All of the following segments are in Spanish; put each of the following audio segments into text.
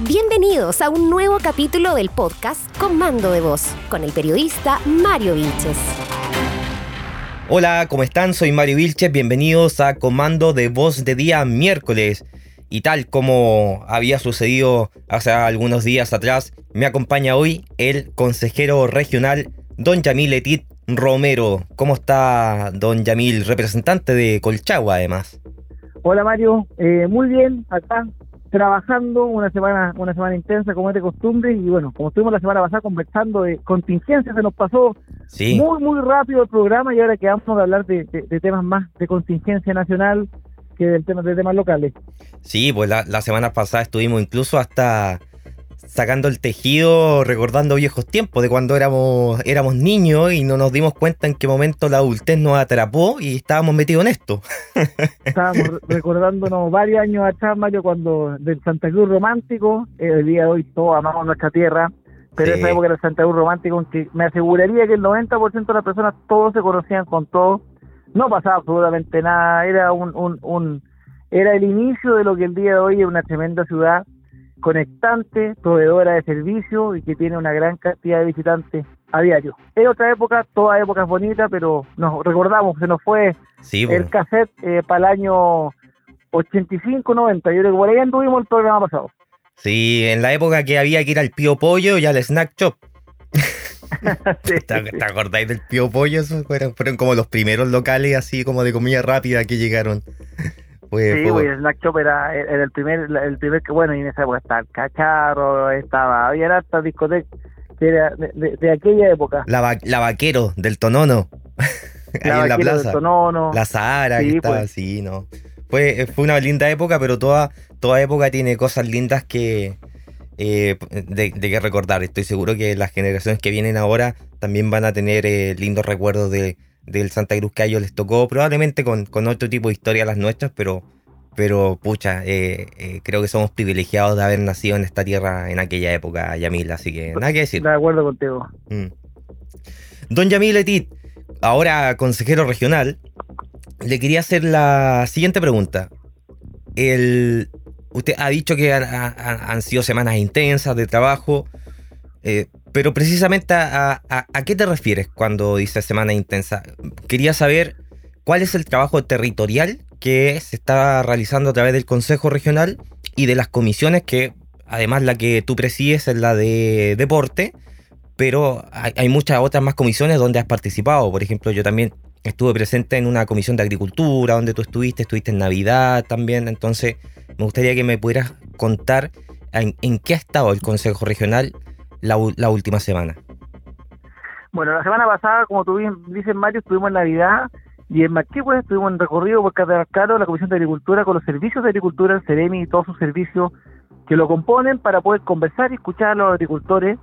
Bienvenidos a un nuevo capítulo del podcast Comando de Voz con el periodista Mario Vilches. Hola, ¿cómo están? Soy Mario Vilches, bienvenidos a Comando de Voz de día miércoles. Y tal como había sucedido hace algunos días atrás, me acompaña hoy el consejero regional Don Yamil Etit Romero. ¿Cómo está Don Yamil, representante de Colchagua además? Hola Mario, eh, muy bien, acá trabajando una semana una semana intensa como es de costumbre y bueno, como estuvimos la semana pasada conversando de contingencia, se nos pasó muy muy rápido el programa y ahora quedamos de hablar de, temas más de contingencia nacional que del tema, de temas locales. Sí, pues la, la semana pasada estuvimos incluso hasta sacando el tejido, recordando viejos tiempos de cuando éramos, éramos niños y no nos dimos cuenta en qué momento la adultez nos atrapó y estábamos metidos en esto. Estábamos recordándonos varios años atrás, Mario, cuando del Santa Cruz romántico, eh, el día de hoy todos amamos nuestra tierra, pero esa época era el Santa Cruz romántico, en que me aseguraría que el 90% de las personas todos se conocían con todo, no pasaba absolutamente nada, era un, un, un era el inicio de lo que el día de hoy es una tremenda ciudad conectante, proveedora de servicios y que tiene una gran cantidad de visitantes a diario. Es otra época, toda época es bonita, pero nos recordamos, se nos fue el cassette eh, para el año 85-90. Yo creo que por ahí anduvimos el programa pasado. Sí, en la época que había que ir al Pío Pollo y al Snack Shop. ¿Te, acordáis del Pío Pollo? fueron, fueron como los primeros locales así como de comida rápida que llegaron sí, güey, Snack Shop era, el primer, el primer que, bueno, y en esa época estaba el Cacharro, estaba, había hasta discoteca que era de, aquella época. La, la Vaquero, del Tonono. La Ahí en la plaza. Del tonono. La Sahara, que estaba pues. así, ¿no? Fue, fue una linda época, pero toda, toda época tiene cosas lindas que, eh, de, de, que recordar. Estoy seguro que las generaciones que vienen ahora también van a tener eh, lindos recuerdos de, del Santa Cruz que a ellos les tocó, probablemente con, otro tipo de historia las nuestras, pero, pero pucha, eh, eh, creo que somos privilegiados de haber nacido en esta tierra en aquella época, Yamil, así que nada que decir. De acuerdo contigo. Mm. Don Yamil Etit, ahora consejero regional, le quería hacer la siguiente pregunta. El, usted ha dicho que han sido semanas intensas de trabajo. Eh, pero precisamente a, qué te refieres cuando dices semana intensa? Quería saber cuál es el trabajo territorial que se está realizando a través del Consejo Regional y de las comisiones que, además la que tú presides es la de deporte, pero hay, muchas otras más comisiones donde has participado. Por ejemplo, yo también estuve presente en una comisión de agricultura donde tú estuviste, estuviste en Navidad también, entonces me gustaría que me pudieras contar en, en qué ha estado el Consejo Regional la, última semana? Bueno, la semana pasada, como tú bien dices, Mario, estuvimos en Navidad y en Maquihue estuvimos en recorrido por Caro, la Comisión de Agricultura, con los servicios de agricultura, el CEREMI y todos sus servicios que lo componen para poder conversar y escuchar a los agricultores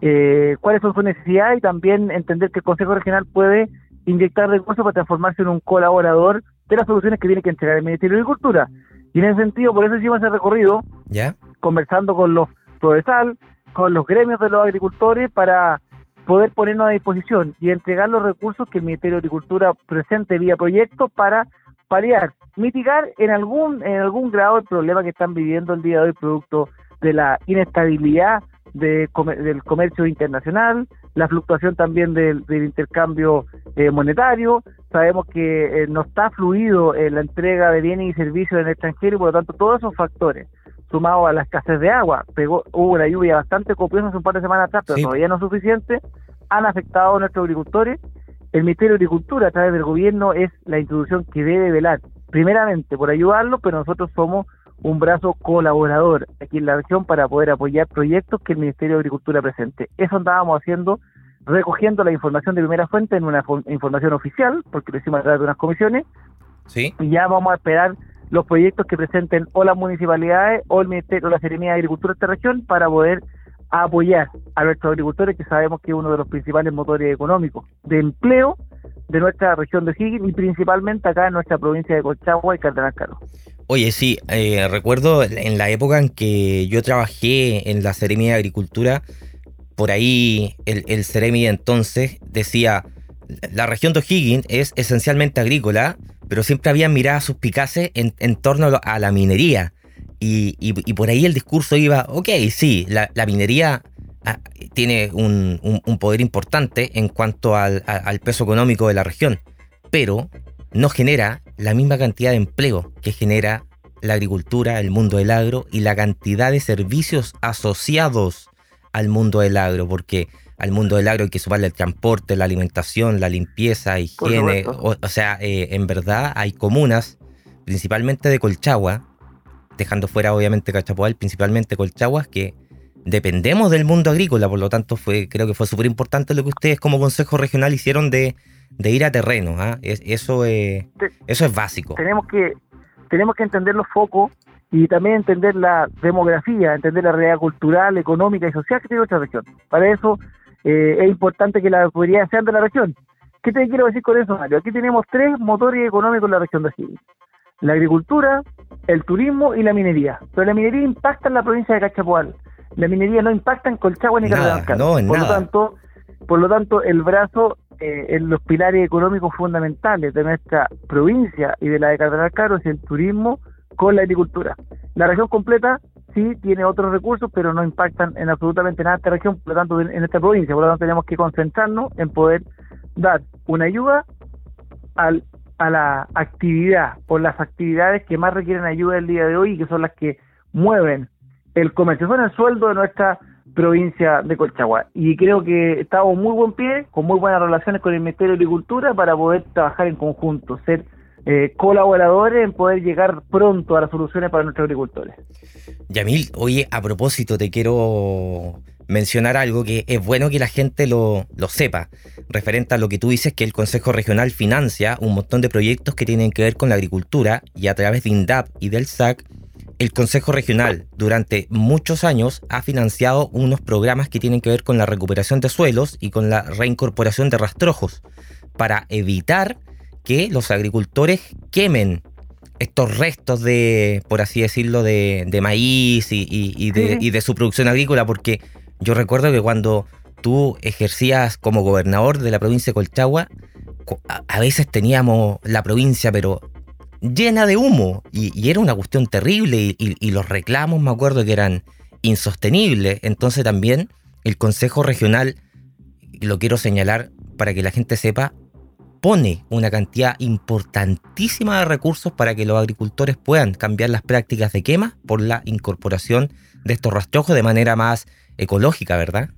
eh, cuáles son sus necesidades y también entender que el Consejo Regional puede inyectar recursos para transformarse en un colaborador de las soluciones que tiene que entregar el Ministerio de Agricultura. Y en ese sentido, por eso hicimos ese recorrido, ¿Ya? conversando con los Prodesal, con los gremios de los agricultores para poder ponernos a disposición y entregar los recursos que el Ministerio de Agricultura presente vía proyecto para paliar, mitigar en algún en algún grado el problema que están viviendo el día de hoy producto de la inestabilidad de, del comercio internacional, la fluctuación también del, intercambio eh, monetario. Sabemos que eh, no está fluido en la entrega de bienes y servicios en el extranjero y por lo tanto todos esos factores sumado a la escasez de agua, pegó, hubo una lluvia bastante copiosa hace un par de semanas atrás, pero todavía no suficiente, han afectado a nuestros agricultores. El Ministerio de Agricultura, a través del gobierno, es la institución que debe velar, primeramente, por ayudarlo, pero nosotros somos un brazo colaborador aquí en la región para poder apoyar proyectos que el Ministerio de Agricultura presente. Eso andábamos haciendo, recogiendo la información de primera fuente en una información oficial, porque lo hicimos a través de unas comisiones, ¿Sí? y ya vamos a esperar los proyectos que presenten o las municipalidades o el Ministerio o la Seremía de Agricultura de esta región para poder apoyar a nuestros agricultores que sabemos que es uno de los principales motores económicos de empleo de nuestra región de Higgins y principalmente acá en nuestra provincia de Colchagua y Cardenal Caro. Oye, sí, eh, recuerdo en la época en que yo trabajé en la Seremía de Agricultura, por ahí el, el Ceremi entonces decía, la región de O'Higgins es esencialmente agrícola, pero siempre habían miradas suspicaces en, en torno a la minería. Y, por ahí el discurso iba, ok, sí, la, minería ah, tiene un, poder importante en cuanto al, peso económico de la región, pero no genera la misma cantidad de empleo que genera la agricultura, el mundo del agro y la cantidad de servicios asociados al mundo del agro, porque al mundo del agro hay que sumarle el transporte, la alimentación, la limpieza, higiene. O, sea, eh, en verdad hay comunas, principalmente de Colchagua, dejando fuera obviamente Cachapoal, principalmente Colchaguas, que dependemos del mundo agrícola, por lo tanto fue, creo que fue súper importante lo que ustedes como Consejo Regional hicieron de, ir a terreno. ¿ah? eso, eso es básico. Tenemos que, tenemos que entender los focos y también entender la demografía, entender la realidad cultural, económica y social que tiene nuestra región. Para eso eh, es importante que la autoridades sean de la región. ¿Qué te quiero decir con eso, Mario? Aquí tenemos tres motores económicos en la región de Chile. La agricultura, el turismo y la minería. Pero la minería impacta en la provincia de Cachapoal. La minería no impacta en Colchagua ni Carrascal. No, por lo tanto, por lo tanto, el brazo eh, en los pilares económicos fundamentales de nuestra provincia y de la de Caro es el turismo con la agricultura. La región completa sí tiene otros recursos, pero no impactan en absolutamente nada esta región, por lo tanto, en esta provincia. Por lo tanto, tenemos que concentrarnos en poder dar una ayuda al a la actividad o las actividades que más requieren ayuda el día de hoy y que son las que mueven el comercio, son el sueldo de nuestra provincia de Colchagua. Y creo que estamos muy buen pie, con muy buenas relaciones con el Ministerio de Agricultura para poder trabajar en conjunto, ser eh, colaboradores en poder llegar pronto a las soluciones para nuestros agricultores. Yamil, oye, a propósito, te quiero mencionar algo que es bueno que la gente lo, sepa, referente a lo que tú dices que el Consejo Regional financia un montón de proyectos que tienen que ver con la agricultura y a través de INDAP y del SAC, el Consejo Regional durante muchos años ha financiado unos programas que tienen que ver con la recuperación de suelos y con la reincorporación de rastrojos para evitar que los agricultores quemen estos restos de, por así decirlo, de, maíz y, de, y de su producción agrícola, porque yo recuerdo que cuando tú ejercías como gobernador de la provincia de Colchagua, a veces teníamos la provincia, pero llena de humo, y, era una cuestión terrible, y, los reclamos, me acuerdo que eran insostenibles. Entonces también el Consejo Regional, lo quiero señalar para que la gente sepa, pone una cantidad importantísima de recursos para que los agricultores puedan cambiar las prácticas de quema por la incorporación de estos rastrojos de manera más ecológica, ¿verdad?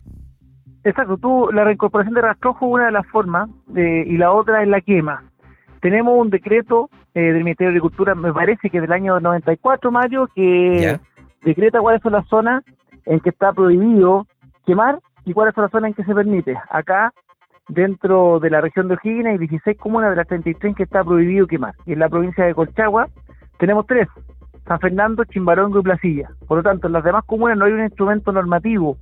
Exacto, tú, la reincorporación de rastrojos es una de las formas y la otra es la quema. Tenemos un decreto eh, del Ministerio de Agricultura, me parece que del año 94, Mario, que decreta cuáles son las zonas en que está prohibido quemar y cuáles son las zonas en que se permite. Acá, dentro de la región de O'Higgins, hay 16 comunas de las 33 en que está prohibido quemar. Y en la provincia de Colchagua tenemos tres, San Fernando, Chimbarongo y Placilla. Por lo tanto, en las demás comunas no hay un instrumento normativo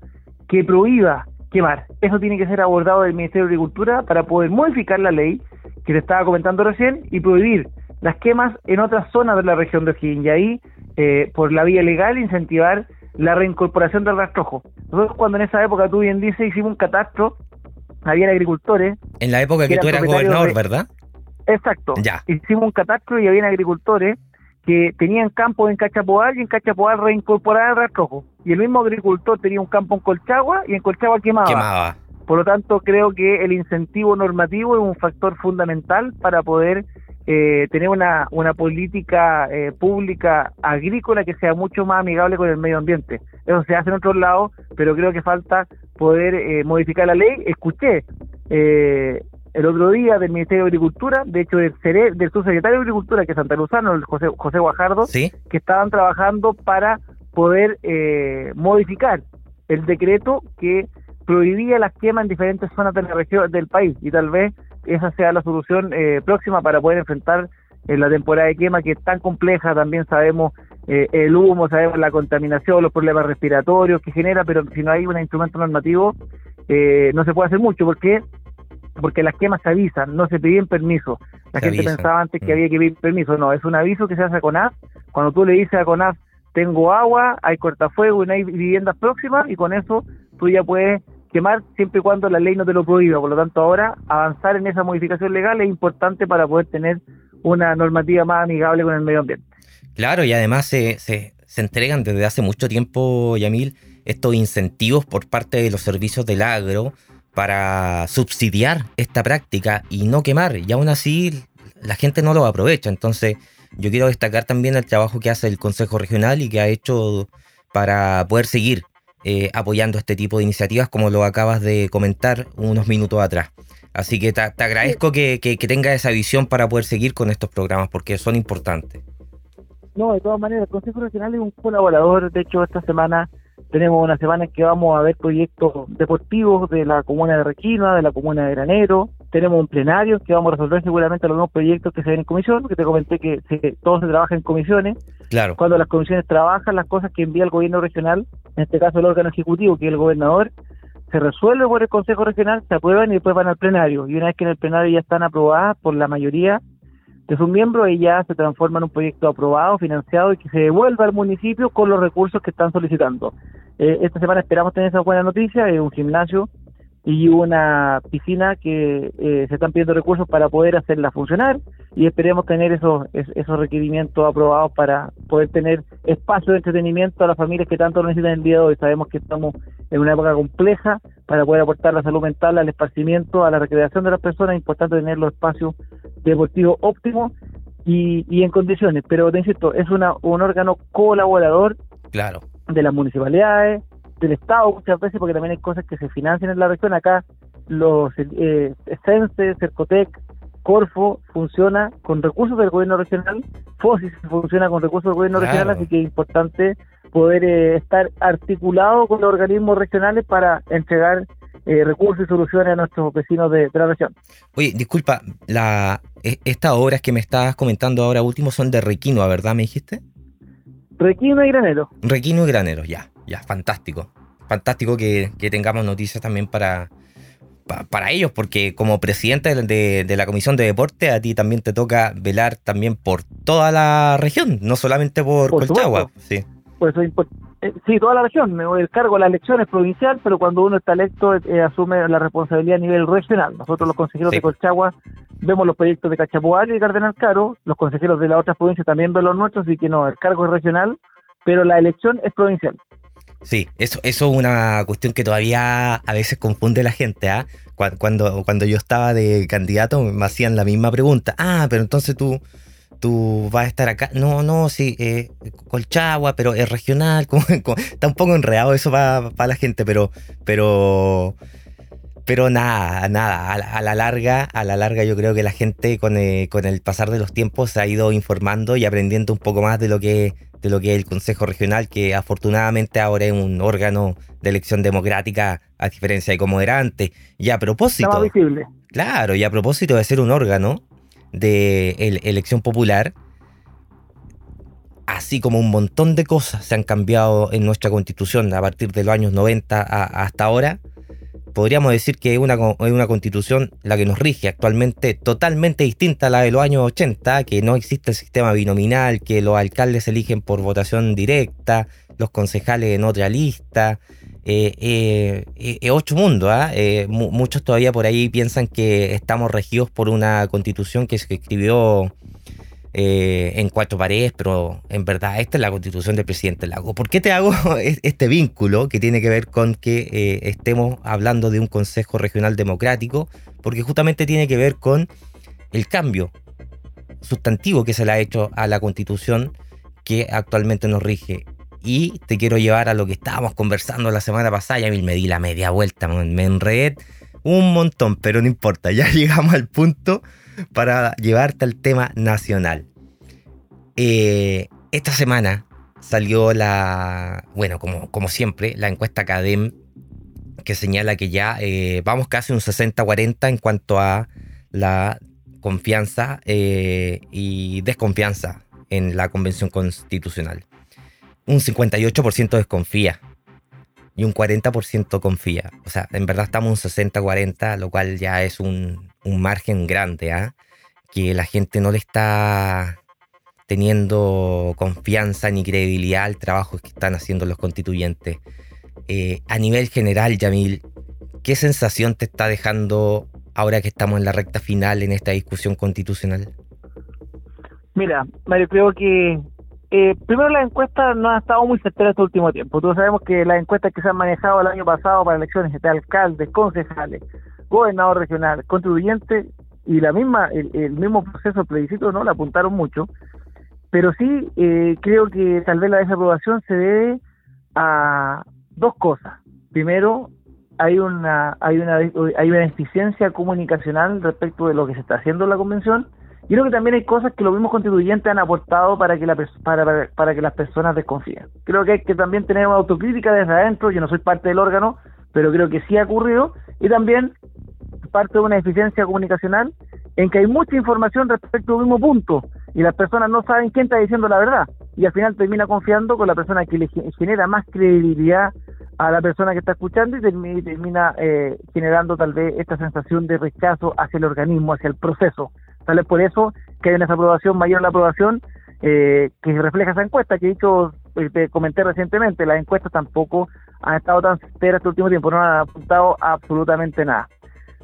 que prohíba quemar. Eso tiene que ser abordado del Ministerio de Agricultura para poder modificar la ley que te estaba comentando recién y prohibir las quemas en otras zonas de la región de O'Higgins y ahí, eh, por la vía legal, incentivar la reincorporación del rastrojo. Nosotros cuando en esa época, tú bien dices, hicimos un catastro, había agricultores... En la época que, tú eras gobernador, ¿verdad? Exacto. Ya. Hicimos un catastro y había agricultores que tenían campo en Cachapoal y en Cachapoal reincorporaba el rastrojo. Y el mismo agricultor tenía un campo en Colchagua y en Colchagua quemaba. quemaba. Por lo tanto, creo que el incentivo normativo es un factor fundamental para poder eh, tener una, una política eh, pública agrícola que sea mucho más amigable con el medio ambiente. Eso se hace en otros lados, pero creo que falta poder eh, modificar la ley. Escuché eh, el otro día del Ministerio de Agricultura, de hecho del, del subsecretario de Agricultura, que es Santa Luzano, el José, José Guajardo, que estaban trabajando para poder eh, modificar el decreto que prohibía las quemas en diferentes zonas de la región del país y tal vez esa sea la solución eh, próxima para poder enfrentar en la temporada de quema que es tan compleja, también sabemos eh, el humo, sabemos la contaminación, los problemas respiratorios que genera, pero si no hay un instrumento normativo no se puede hacer mucho porque porque las quemas se avisan, no se piden permiso. La gente pensaba antes que mm. había que pedir permiso, no, es un aviso que se hace a CONAF. Cuando tú le dices a CONAF, tengo agua, hay cortafuego y no hay viviendas próximas, y con eso tú ya puedes quemar siempre y cuando la ley no te lo prohíba. Por lo tanto, ahora avanzar en esa modificación legal es importante para poder tener una normativa más amigable con el medio ambiente. Claro, y además se, se, entregan desde hace mucho tiempo, Yamil, estos incentivos por parte de los servicios del agro para subsidiar esta práctica y no quemar. Y aún así la gente no lo aprovecha. Entonces yo quiero destacar también el trabajo que hace el Consejo Regional y que ha hecho para poder seguir eh, apoyando este tipo de iniciativas como lo acabas de comentar unos minutos atrás. Así que te, agradezco que, que, tenga esa visión para poder seguir con estos programas porque son importantes. No, de todas maneras, el Consejo Regional es un colaborador. De hecho, esta semana tenemos una semana en que vamos a ver proyectos deportivos de la comuna de Requina, de la comuna de Granero. Tenemos un plenario que vamos a resolver seguramente los nuevos proyectos que se ven en comisión, porque te comenté que todo se trabaja en comisiones. Claro. Cuando las comisiones trabajan, las cosas que envía el gobierno regional, en este caso el órgano ejecutivo, que es el gobernador, se resuelve por el Consejo Regional, se aprueban y después van al plenario. Y una vez que en el plenario ya están aprobadas por la mayoría de sus miembros, ella se transforma en un proyecto aprobado, financiado y que se devuelva al municipio con los recursos que están solicitando. Eh, esta semana esperamos tener esa buena noticia, es un gimnasio y una piscina que eh, se están pidiendo recursos para poder hacerla funcionar y esperemos tener esos, esos requerimientos aprobados para poder tener espacio de entretenimiento a las familias que tanto lo necesitan el día de hoy. Sabemos que estamos en una época compleja para poder aportar la salud mental, al esparcimiento, a la recreación de las personas. Es importante tener los espacios deportivos óptimos y, y en condiciones. Pero te insisto, es una, un órgano colaborador claro. de las municipalidades, del Estado muchas veces, porque también hay cosas que se financian en la región. Acá los eh, Sense, Cercotec, Corfo funciona con recursos del gobierno regional, FOSIS funciona con recursos del gobierno regional, así que es importante poder eh, estar articulado con los organismos regionales para entregar eh, recursos y soluciones a nuestros vecinos de, la región. Oye, disculpa, la, e, estas obras que me estás comentando ahora último son de Requino, ¿verdad? ¿Me dijiste? Requino y Granero. Requino y Granero, ya, ya, fantástico. Fantástico que, tengamos noticias también para, para ellos, porque como presidente de, la Comisión de Deporte, a ti también te toca velar también por toda la región, no solamente por, Colchagua. Sí. Pues eh, sí, toda la región. El cargo de la elección es provincial, pero cuando uno está electo eh, asume la responsabilidad a nivel regional. Nosotros los consejeros de Colchagua vemos los proyectos de Cachapual y Cardenal Caro, los consejeros de las otras provincias también ven los nuestros, así que no, el cargo es regional, pero la elección es provincial. Sí, eso, eso es una cuestión que todavía a veces confunde la gente. ¿ah? Cuando, cuando yo estaba de candidato me hacían la misma pregunta. Ah, pero entonces tú, tú vas a estar acá. No, no, sí, eh, Colchagua, pero es regional. Está un poco enredado eso para la gente, pero, pero pero nada, nada, a la, larga, a la larga yo creo que la gente con, eh, con, el pasar de los tiempos se ha ido informando y aprendiendo un poco más de lo que de lo que es el Consejo Regional, que afortunadamente ahora es un órgano de elección democrática, a diferencia de como era antes. Y a propósito. visible. Claro, y a propósito de ser un órgano de elección popular, así como un montón de cosas se han cambiado en nuestra constitución a partir de los años 90 hasta ahora podríamos decir que es una, una constitución la que nos rige actualmente totalmente distinta a la de los años 80, que no existe el sistema binominal, que los alcaldes eligen por votación directa, los concejales en otra lista. Eh, eh, eh ocho mundos, ¿ah? eh, muchos todavía por ahí piensan que estamos regidos por una constitución que se escribió eh, en cuatro paredes, pero en verdad esta es la constitución del presidente Lago. ¿Por qué te hago este vínculo que tiene que ver con que eh, estemos hablando de un Consejo Regional Democrático? Porque justamente tiene que ver con el cambio sustantivo que se le ha hecho a la constitución que actualmente nos rige. Y te quiero llevar a lo que estábamos conversando la semana pasada, ya me di la media vuelta, me enredé un montón, pero no importa, ya llegamos al punto para llevarte al tema nacional. Eh, esta semana salió la, bueno, como, como siempre, la encuesta CADEM que señala que ya eh, vamos casi un 60-40 en cuanto a la confianza eh, y desconfianza en la Convención Constitucional. Un 58% desconfía y un 40% confía. O sea, en verdad estamos un 60-40, lo cual ya es un, un margen grande, ¿ah? que la gente no le está teniendo confianza ni credibilidad al trabajo que están haciendo los constituyentes. Eh, a nivel general, Yamil, ¿qué sensación te está dejando ahora que estamos en la recta final en esta discusión constitucional? Mira, Mario, creo que eh, primero las encuestas no han estado muy certeras este último tiempo. Todos sabemos que las encuestas que se han manejado el año pasado para elecciones de alcaldes, concejales, gobernador regional, contribuyente y la misma el, mismo proceso plebiscito no la apuntaron mucho. Pero sí eh, creo que tal vez la desaprobación se debe a dos cosas. Primero, hay una hay una hay una deficiencia comunicacional respecto de lo que se está haciendo en la convención y creo que también hay cosas que los mismos constituyentes han aportado para que la para, para, que las personas desconfíen creo que hay que también tener una autocrítica desde adentro yo no soy parte del órgano pero creo que sí ha ocurrido y también parte de una deficiencia comunicacional en que hay mucha información respecto al mismo punto y las personas no saben quién está diciendo la verdad y al final termina confiando con la persona que le genera más credibilidad a la persona que está escuchando y termina, eh, generando tal vez esta sensación de rechazo hacia el organismo, hacia el proceso. Tal vez por eso que hay una desaprobación mayor a la aprobación eh, que refleja esa encuesta que he dicho, eh, comenté recientemente, las encuestas tampoco han estado tan certeras este último tiempo, no han apuntado absolutamente nada.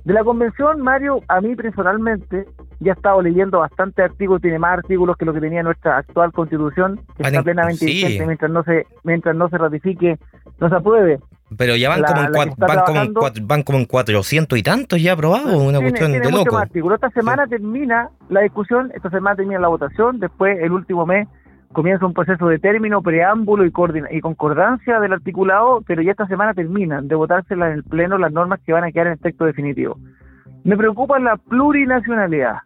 De la convención, Mario, a mí personalmente, ya he estado leyendo bastante artículos, tiene más artículos que lo que tenía nuestra actual constitución, que está plenamente vigente mientras no se, mientras no se ratifique, no se apruebe. Pero ya van, como, en van, como, en 400 y tantos ya aprobados, una cuestión de loco. Esta semana termina la discusión, esta semana termina la votación, después el último mes comienza un proceso de término, preámbulo y, y concordancia del articulado, pero ya esta semana terminan de votarse en el Pleno las normas que van a quedar en el texto definitivo. Me preocupa la plurinacionalidad.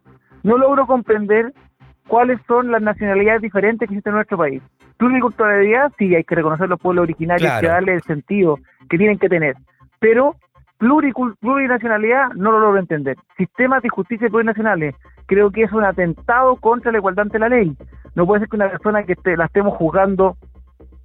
No logro comprender cuáles son las nacionalidades diferentes que existen en nuestro país. Pluriculturalidad, sí, hay que reconocer los pueblos originarios y darle el sentido que tienen que tener, pero plurinacionalidad no lo logro entender. Sistemas de justicia plurinacionales, creo que es un atentado contra la igualdad ante la ley. No puede ser que una persona que la estemos juzgando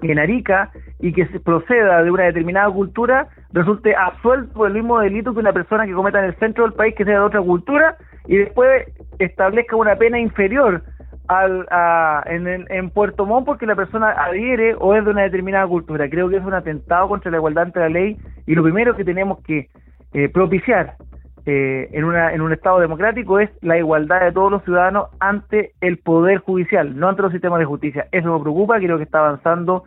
en Arica y que proceda de una determinada cultura resulte absuelto por el mismo delito que una persona que cometa en el centro del país que sea de otra cultura y después establezca una pena inferior al, en, en, Puerto Montt porque la persona adhiere o es de una determinada cultura. Creo que es un atentado contra la igualdad ante la ley y lo primero que tenemos que eh, propiciar eh, en, una, en un Estado democrático es la igualdad de todos los ciudadanos ante el Poder Judicial, no ante los sistemas de justicia. Eso me preocupa, creo que está avanzando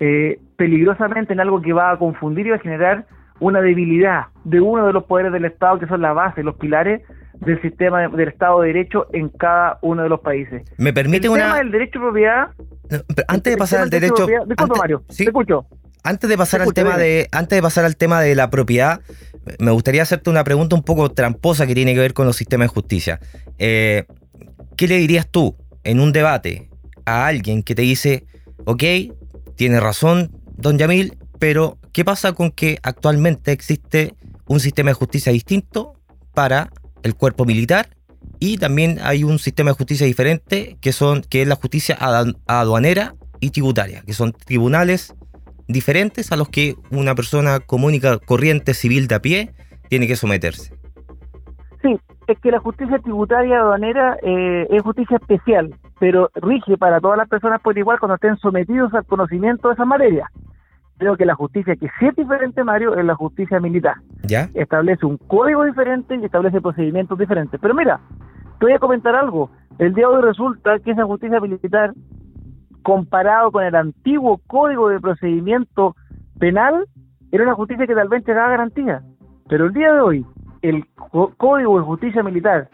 eh, peligrosamente en algo que va a confundir y va a generar una debilidad de uno de los poderes del Estado, que son la base, los pilares del sistema del Estado de Derecho en cada uno de los países. ¿Me permite el tema del derecho de propiedad... antes de pasar al derecho... Disculpa, Mario, te escucho. Antes de pasar al tema de antes de pasar al tema de la propiedad, me gustaría hacerte una pregunta un poco tramposa que tiene que ver con los sistemas de justicia. Eh, ¿Qué le dirías tú en un debate a alguien que te dice, ok, tiene razón, don Yamil, pero ¿qué pasa con que actualmente existe un sistema de justicia distinto para el cuerpo militar y también hay un sistema de justicia diferente que son que es la justicia aduanera y tributaria, que son tribunales diferentes a los que una persona común corriente civil de a pie tiene que someterse. Sí, es que la justicia tributaria aduanera eh, es justicia especial, pero rige para todas las personas por igual cuando estén sometidos al conocimiento de esa materia. Creo que la justicia que sí es diferente, Mario, es la justicia militar. ¿Ya? Establece un código diferente y establece procedimientos diferentes. Pero mira, te voy a comentar algo. El día de hoy resulta que esa justicia militar comparado con el antiguo código de procedimiento penal, era una justicia que tal vez te daba garantía. Pero el día de hoy, el código de justicia militar,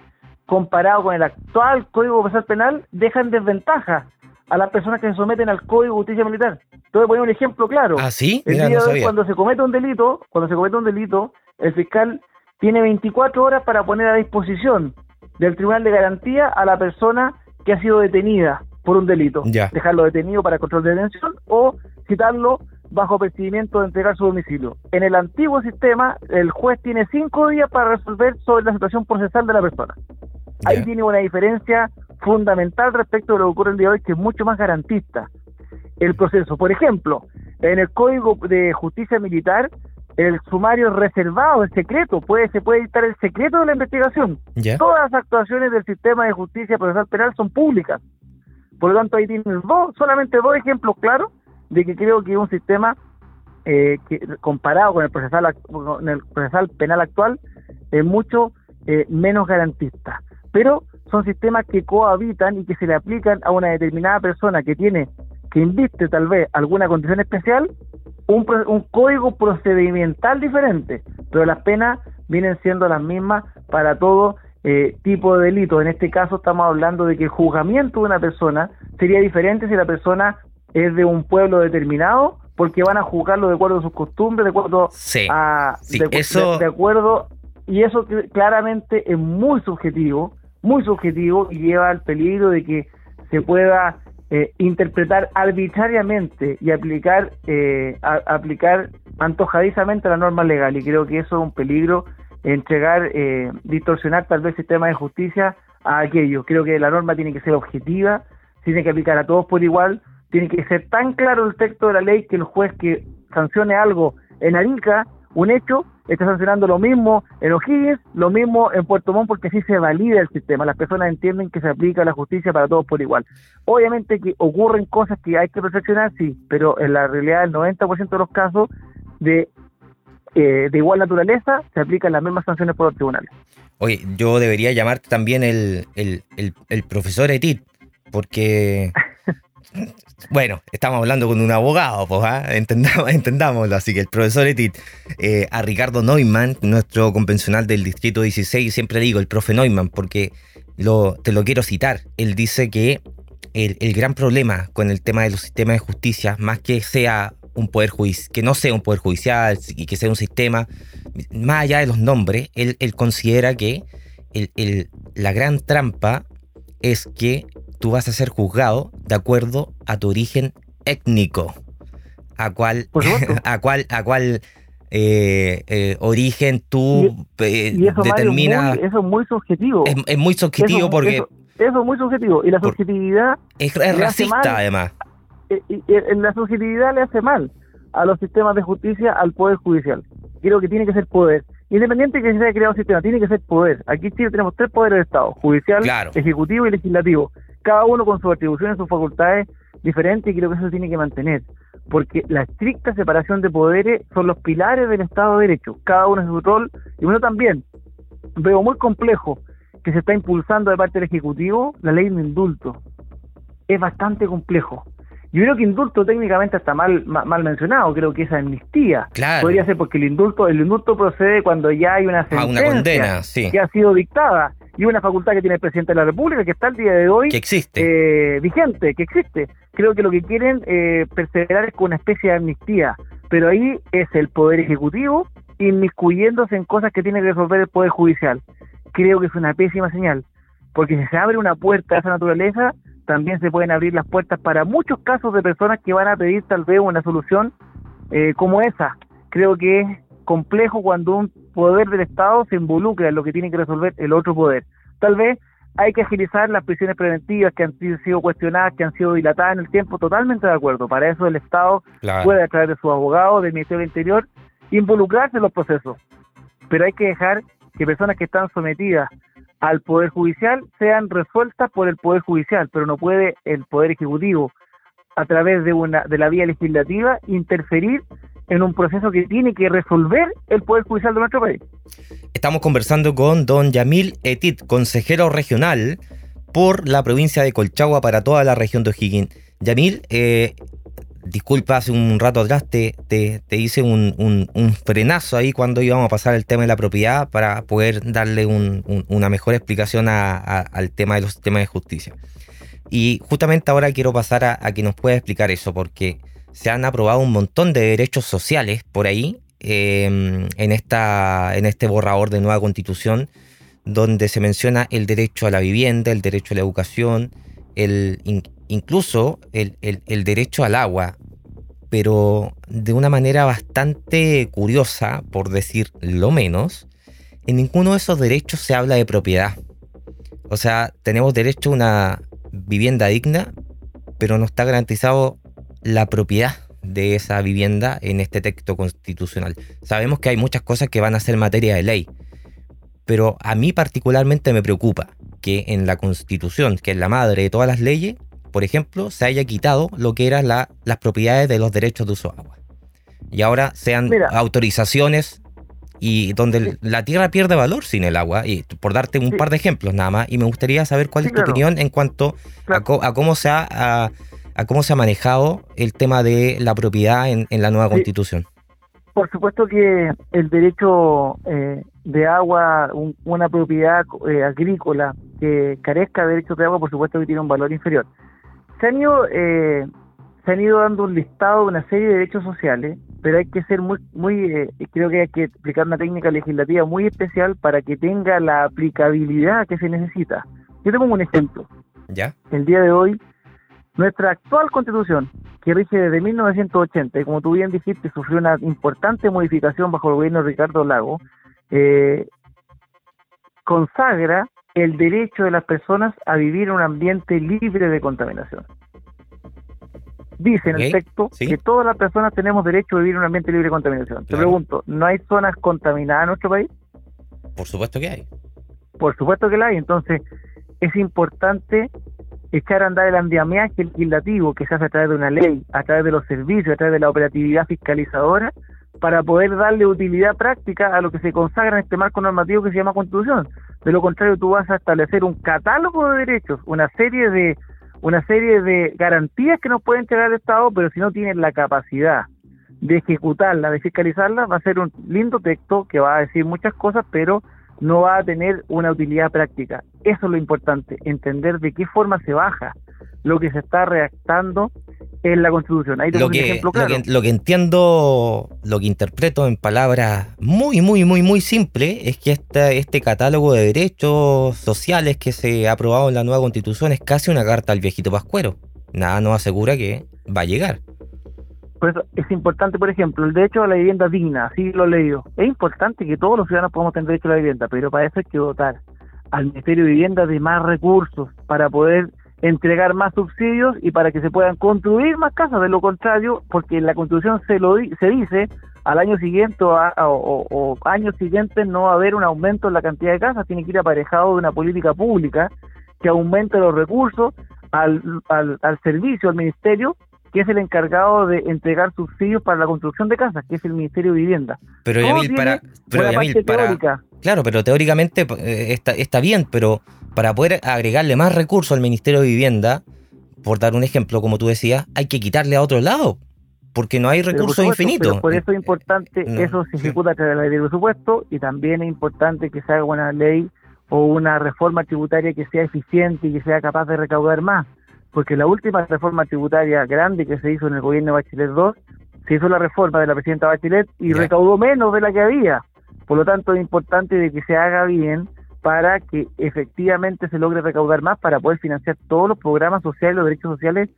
comparado con el actual código procesal penal, deja en desventaja a las personas que se someten al código de justicia militar. Entonces, voy a poner un ejemplo claro. ¿Ah, sí? el día de hoy, cuando se comete un delito, cuando se comete un delito, el fiscal tiene 24 horas para poner a disposición del tribunal de garantía a la persona que ha sido detenida por un delito, dejarlo detenido para control de detención o citarlo bajo percibimiento de entregar su domicilio. En el antiguo sistema, el juez tiene cinco días para resolver sobre la situación procesal de la persona. Ahí tiene una diferencia fundamental respecto a lo que ocurre el día de hoy, que es mucho más garantista el proceso. Por ejemplo, en el Código de Justicia Militar, el sumario es reservado, el secreto, puede, se puede dictar el secreto de la investigación. Todas las actuaciones del sistema de justicia procesal penal son públicas. Por lo tanto, ahí tienes dos, solamente dos ejemplos claros de que creo que un sistema eh, que comparado con el procesal, con el procesal penal actual es mucho eh, menos garantista. Pero son sistemas que cohabitan y que se le aplican a una determinada persona que tiene, que inviste tal vez alguna condición especial, un, un código procedimental diferente, pero las penas vienen siendo las mismas para todo eh, tipo de delito. En este caso estamos hablando de que el juzgamiento de una persona sería diferente si la persona es de un pueblo determinado, porque van a juzgarlo de acuerdo a sus costumbres, de acuerdo a... eso... de acuerdo... Y eso claramente es muy subjetivo, muy subjetivo y lleva al peligro de que se pueda eh, interpretar arbitrariamente y aplicar eh, aplicar antojadizamente la norma legal. Y creo que eso es un peligro entregar eh, distorsionar tal vez el sistema de justicia a aquello creo que la norma tiene que ser objetiva tiene que aplicar a todos por igual tiene que ser tan claro el texto de la ley que el juez que sancione algo en Arica un hecho está sancionando lo mismo en O'Higgins, lo mismo en Puerto Montt, porque así se valida el sistema. Las personas entienden que se aplica la justicia para todos por igual. Obviamente que ocurren cosas que hay que perfeccionar, sí, pero en la realidad el 90% de los casos de, eh, de igual naturaleza se aplican las mismas sanciones por los tribunales. Oye, yo debería llamarte también el, el, el, el profesor Etit, porque Bueno, estamos hablando con un abogado, pues, ¿ah? Entendamos, entendámoslo. Así que el profesor Etit, eh, a Ricardo Neumann, nuestro convencional del Distrito 16, siempre digo el profe Neumann, porque lo, te lo quiero citar. Él dice que el, gran problema con el tema de los sistemas de justicia, más que sea un poder que no sea un poder judicial y que sea un sistema, más allá de los nombres, él, considera que la gran trampa es que tú vas a ser juzgado de acuerdo a tu origen étnico. A cuál, a cuál, a cuál eh, eh, origen tú eh, determinas. eso es muy subjetivo. Es, muy subjetivo porque. Eso, es muy subjetivo. Y la subjetividad. Es, racista, además. la subjetividad le hace mal a los sistemas de justicia, al poder judicial. Creo que tiene que ser poder. Independiente que se haya creado un sistema, tiene que ser poder. Aquí en Chile tenemos tres poderes de Estado: judicial, ejecutivo y legislativo cada uno con sus atribuciones, sus facultades diferentes y creo que eso se tiene que mantener, porque la estricta separación de poderes son los pilares del Estado de Derecho, cada uno en su rol, y bueno también veo muy complejo que se está impulsando de parte del Ejecutivo la ley de indulto. Es bastante complejo. Yo creo que indulto técnicamente está mal, mal, mencionado, creo que es amnistía. Podría ser porque el indulto, el indulto procede cuando ya hay una sentencia que ha sido dictada y una facultad que tiene el presidente de la República que está al día de hoy que existe. eh, vigente que existe. Creo que lo que quieren eh, perseverar es con una especie de amnistía pero ahí es el poder ejecutivo inmiscuyéndose en cosas que tiene que resolver el poder judicial. Creo que es una pésima señal porque si se abre una puerta a esa naturaleza también se pueden abrir las puertas para muchos casos de personas que van a pedir tal vez una solución eh, como esa. Creo que es complejo cuando un poder del Estado se involucra en lo que tiene que resolver el otro poder. Tal vez hay que agilizar las prisiones preventivas que han sido cuestionadas, que han sido dilatadas en el tiempo, totalmente de acuerdo. Para eso el Estado puede, a través de sus abogados, del Ministerio del Interior, involucrarse en los procesos. Pero hay que dejar que personas que están sometidas al Poder Judicial sean resueltas por el Poder Judicial, pero no puede el Poder Ejecutivo, a través de, una, de la vía legislativa, interferir en un proceso que tiene que resolver el Poder Judicial de nuestro país. Estamos conversando con don Yamil Etit, consejero regional por la provincia de Colchagua para toda la región de O'Higgins. Yamil, eh, disculpa, hace un rato atrás te, te, hice un, un, frenazo ahí cuando íbamos a pasar el tema de la propiedad para poder darle una mejor explicación al tema de los sistemas de justicia. Y justamente ahora quiero pasar a, a que nos pueda explicar eso, porque se han aprobado un montón de derechos sociales por ahí em, en, esta, en este borrador de nueva constitución, donde se menciona el derecho a la vivienda, el derecho a la educación, el, incluso el, el derecho al agua, pero de una manera bastante curiosa, por decir lo menos, en ninguno de esos derechos se habla de propiedad. O sea, tenemos derecho a una vivienda digna, pero no está garantizado la propiedad de esa vivienda en este texto constitucional. Sabemos que hay muchas cosas que van a ser materia de ley, pero a mí particularmente me preocupa que en la constitución, que es la madre de todas las leyes, por ejemplo, se haya quitado lo que eran las propiedades de los derechos de uso de agua. Y ahora sean autorizaciones y donde la tierra pierde valor sin el agua, y por darte un par de ejemplos nada más, y me gustaría saber cuál es tu opinión en cuanto a, cómo se ha, a, cómo se ha manejado el tema de la propiedad en, la nueva constitución. Por supuesto que el derecho eh, de agua, una propiedad eh, agrícola que carezca de derechos de agua, por supuesto que tiene un valor inferior. Se han ido, eh, se han ido dando un listado de una serie de derechos sociales pero hay que ser muy, muy eh, creo que hay que aplicar una técnica legislativa muy especial para que tenga la aplicabilidad que se necesita. Yo te pongo un ejemplo. ¿Ya? El día de hoy, nuestra actual constitución, que rige desde 1980, y como tú bien dijiste, sufrió una importante modificación bajo el gobierno de Ricardo Lago, eh, consagra el derecho de las personas a vivir en un ambiente libre de contaminación dice en el texto que todas las personas tenemos derecho a vivir en un ambiente libre de contaminación. Te pregunto, ¿no hay zonas contaminadas en nuestro país? Por supuesto que hay. Por supuesto que la hay. Entonces, es importante echar a andar el andamiaje legislativo que se hace a través de una ley, a través de los servicios, a través de la operatividad fiscalizadora, para poder darle utilidad práctica a lo que se consagra en este marco normativo que se llama Constitución. De lo contrario, tú vas a establecer un catálogo de derechos, una serie de una serie de garantías que nos puede entregar el Estado, pero si no tienen la capacidad de ejecutarla, de fiscalizarla, va a ser un lindo texto que va a decir muchas cosas, pero no va a tener una utilidad práctica. Eso es lo importante, entender de qué forma se baja lo que se está redactando en la Constitución. Ahí lo, que, ejemplo claro. lo, que, entiendo, lo que interpreto en palabras muy, muy, muy, muy simple es que este, este catálogo de derechos sociales que se ha aprobado en la nueva Constitución es casi una carta al viejito Pascuero. Nada nos asegura que va a llegar. Por eso es importante, por ejemplo, el derecho a la vivienda digna, así lo he leído. Es importante que todos los ciudadanos podamos tener derecho a la vivienda, pero para eso hay que dotar al Ministerio de Vivienda de más recursos para poder entregar más subsidios y para que se puedan construir más casas. De lo contrario, porque en la Constitución se, lo se dice al año siguiente o, o, años siguientes no va a haber un aumento en la cantidad de casas, tiene que ir aparejado de una política pública que aumente los recursos al, al, al servicio, al ministerio, que es el encargado de entregar subsidios para la construcción de casas, que es el Ministerio de Vivienda. Pero Yamil, para, pero Yamil, para, claro, pero teóricamente eh, está, está bien, pero para poder agregarle más recursos al Ministerio de Vivienda, por dar un ejemplo, como tú decías, hay que quitarle a otro lado, porque no hay recursos infinitos. Por eso es importante, eso se ejecuta a través de la ley de presupuesto y también es importante que se haga una ley o una reforma tributaria que sea eficiente y que sea capaz de recaudar más, porque la última reforma tributaria grande que se hizo en el gobierno de Bachelet 2, se hizo la reforma de la presidenta Bachelet y recaudó menos de la que había. Por lo tanto, es importante de que se haga bien para que efectivamente se logre recaudar más para poder financiar todos los programas sociales, los derechos sociales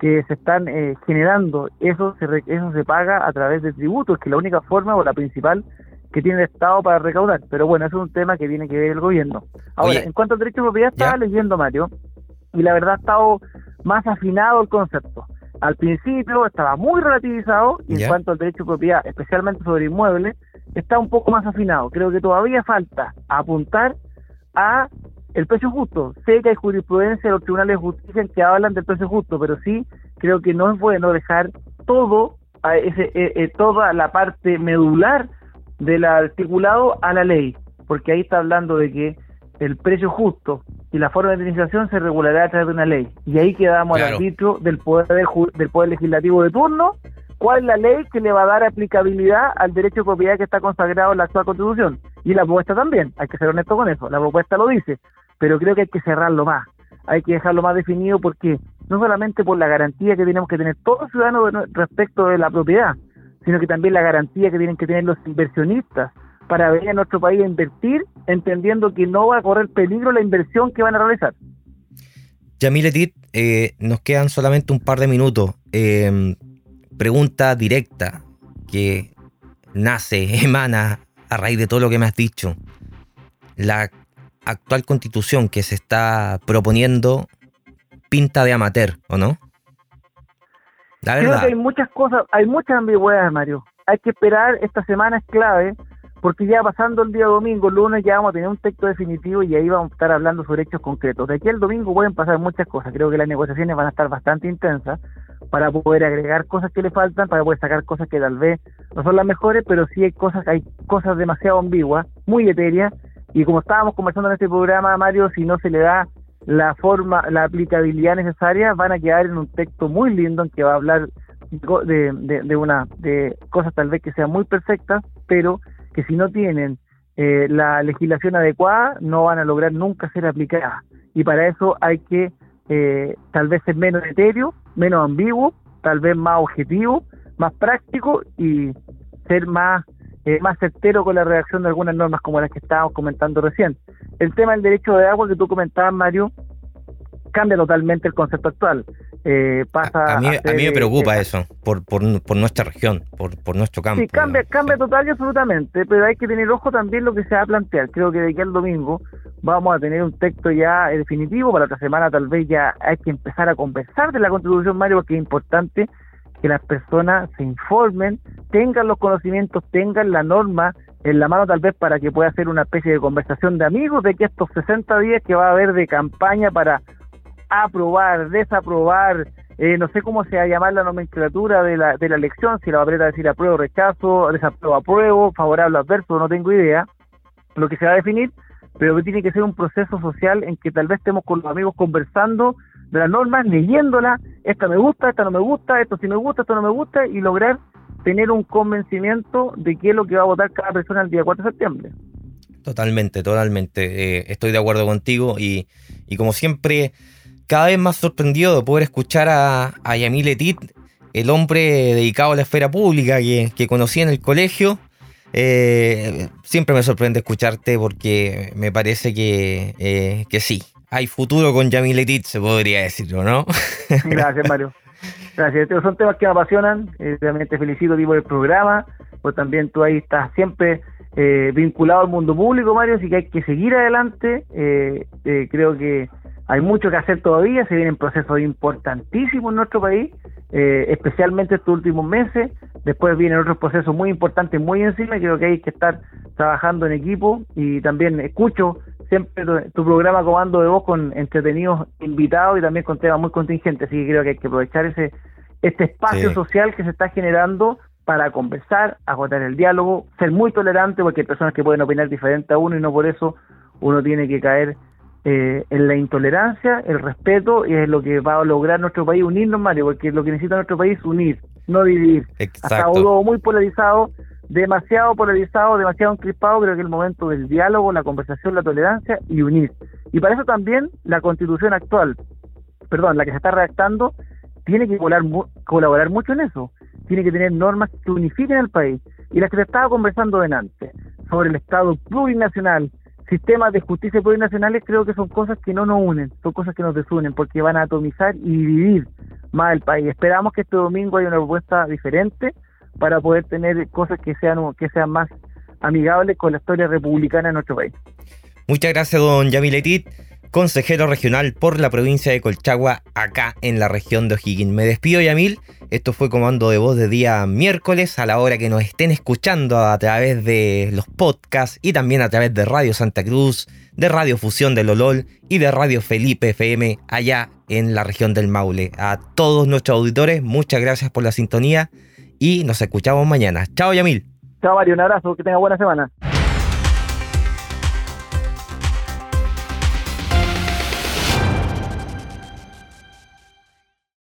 que se están eh, generando. Eso se, eso se paga a través de tributos, que es la única forma o la principal que tiene el Estado para recaudar. Pero bueno, eso es un tema que tiene que ver el gobierno. Ahora, en cuanto al derecho de propiedad, estaba leyendo, Mario, y la verdad ha estado más afinado el concepto. Al principio estaba muy relativizado y en cuanto al derecho de propiedad, especialmente sobre inmuebles, está un poco más afinado. Creo que todavía falta apuntar a el precio justo. Sé que hay jurisprudencia de los tribunales de justicia que hablan del precio justo, pero sí creo que no es bueno dejar todo, a ese, eh, eh, toda la parte medular del articulado a la ley, porque ahí está hablando de que el precio justo y la forma de administración se regulará a través de una ley. Y ahí quedamos al arbitrio del poder, del poder legislativo de turno cuál es la ley que le va a dar aplicabilidad al derecho de propiedad que está consagrado en la actual constitución. Y la propuesta también, hay que ser honesto con eso, la propuesta lo dice, pero creo que hay que cerrarlo más, hay que dejarlo más definido porque no solamente por la garantía que tenemos que tener todos los ciudadanos respecto de la propiedad, sino que también la garantía que tienen que tener los inversionistas para venir a nuestro país a invertir, entendiendo que no va a correr peligro la inversión que van a realizar. Yamil Etit, eh, nos quedan solamente un par de minutos. Eh, pregunta directa que nace, emana a raíz de todo lo que me has dicho. La actual constitución que se está proponiendo pinta de amateur, ¿o no? La verdad. Creo que hay muchas cosas, hay muchas ambigüedades, Mario. Hay que esperar, esta semana es clave, porque ya pasando el día domingo, lunes, ya vamos a tener un texto definitivo y ahí vamos a estar hablando sobre hechos concretos. De aquí al domingo pueden pasar muchas cosas. Creo que las negociaciones van a estar bastante intensas, para poder agregar cosas que le faltan, para poder sacar cosas que tal vez no son las mejores, pero sí hay cosas, hay cosas demasiado ambiguas, muy etéreas, y como estábamos conversando en este programa, Mario, si no se le da la forma, la aplicabilidad necesaria, van a quedar en un texto muy lindo en que va a hablar de, de, una de cosas tal vez que sean muy perfectas, pero que si no tienen eh, la legislación adecuada no van a lograr nunca ser aplicadas. Y para eso hay que eh, tal vez ser menos etéreo, menos ambiguo, tal vez más objetivo, más práctico y ser más eh, más certero con la redacción de algunas normas como las que estábamos comentando recién. El tema del derecho de agua que tú comentabas, Mario, cambia totalmente el concepto actual. Eh, pasa a, mí, a, mí me preocupa eso, por, por, por, nuestra región, por, por nuestro campo. Sí, cambia, cambia total y absolutamente, pero hay que tener ojo también lo que se va a plantear. Creo que de aquí al domingo vamos a tener un texto ya definitivo, para otra semana tal vez ya hay que empezar a conversar de la Constitución, Mario, porque es importante que las personas se informen, tengan los conocimientos, tengan la norma en la mano tal vez para que pueda hacer una especie de conversación de amigos de que estos 60 días que va a haber de campaña para aprobar, desaprobar, eh, no sé cómo se va a llamar la nomenclatura de la, de la elección, si la va a decir apruebo, rechazo, desapruebo, apruebo, favorable, adverso, no tengo idea, lo que se va a definir, pero que tiene que ser un proceso social en que tal vez estemos con los amigos conversando de las normas, leyéndolas, esta me gusta, esta no me gusta, esto sí me gusta, esto no me gusta, y lograr tener un convencimiento de qué es lo que va a votar cada persona el día 4 de septiembre. Totalmente, totalmente. Eh, estoy de acuerdo contigo y, y, como siempre, cada vez más sorprendido de poder escuchar a, a Yamil Etit, el hombre dedicado a la esfera pública que, que conocí en el colegio. Eh, siempre me sorprende escucharte porque me parece que, eh, que sí, hay futuro con Yamil Etit, se podría decirlo, ¿no? Gracias, Mario. Gracias. Estos son temas que me apasionan. Eh, realmente felicito vivo el programa. Pues también tú ahí estás siempre eh, vinculado al mundo público, Mario, así que hay que seguir adelante. Eh, creo que hay mucho que hacer todavía. Se vienen procesos importantísimos en nuestro país, especialmente estos últimos meses. Después vienen otros procesos muy importantes, muy encima. Creo que hay que estar trabajando en equipo y también escucho siempre tu, programa Comando de Voz con entretenidos invitados y también con temas muy contingentes, así que creo que hay que aprovechar ese este espacio social que se está generando para conversar, agotar el diálogo, ser muy tolerante porque hay personas que pueden opinar diferente a uno y no por eso uno tiene que caer eh, en la intolerancia, el respeto y es lo que va a lograr nuestro país unirnos, Mario, porque lo que necesita nuestro país es unir, no dividir. Exacto. Hasta muy polarizado demasiado polarizado, demasiado encrispado, creo que es el momento del diálogo, la conversación, la tolerancia y unir. Y para eso también la constitución actual, perdón, la que se está redactando, tiene que colaborar, mucho en eso. Tiene que tener normas que unifiquen el país. Y las que se estaba conversando delante, sobre el Estado plurinacional, sistemas de justicia plurinacionales, creo que son cosas que no nos unen, son cosas que nos desunen, porque van a atomizar y dividir más el país. Esperamos que este domingo haya una propuesta diferente, para poder tener cosas que sean, que sean más amigables con la historia republicana en nuestro país. Muchas gracias, don Yamiletit, consejero regional por la provincia de Colchagua, acá en la región de O'Higgins. Me despido, Yamil. Esto fue Comando de Voz de día miércoles, a la hora que nos estén escuchando a través de los podcasts y también a través de Radio Santa Cruz, de Radio Fusión de Lolol y de Radio Felipe FM allá en la región del Maule. A todos nuestros auditores, muchas gracias por la sintonía y nos escuchamos mañana. Chao, Yamil. Chao, Mario. Un abrazo. Que tenga buena semana.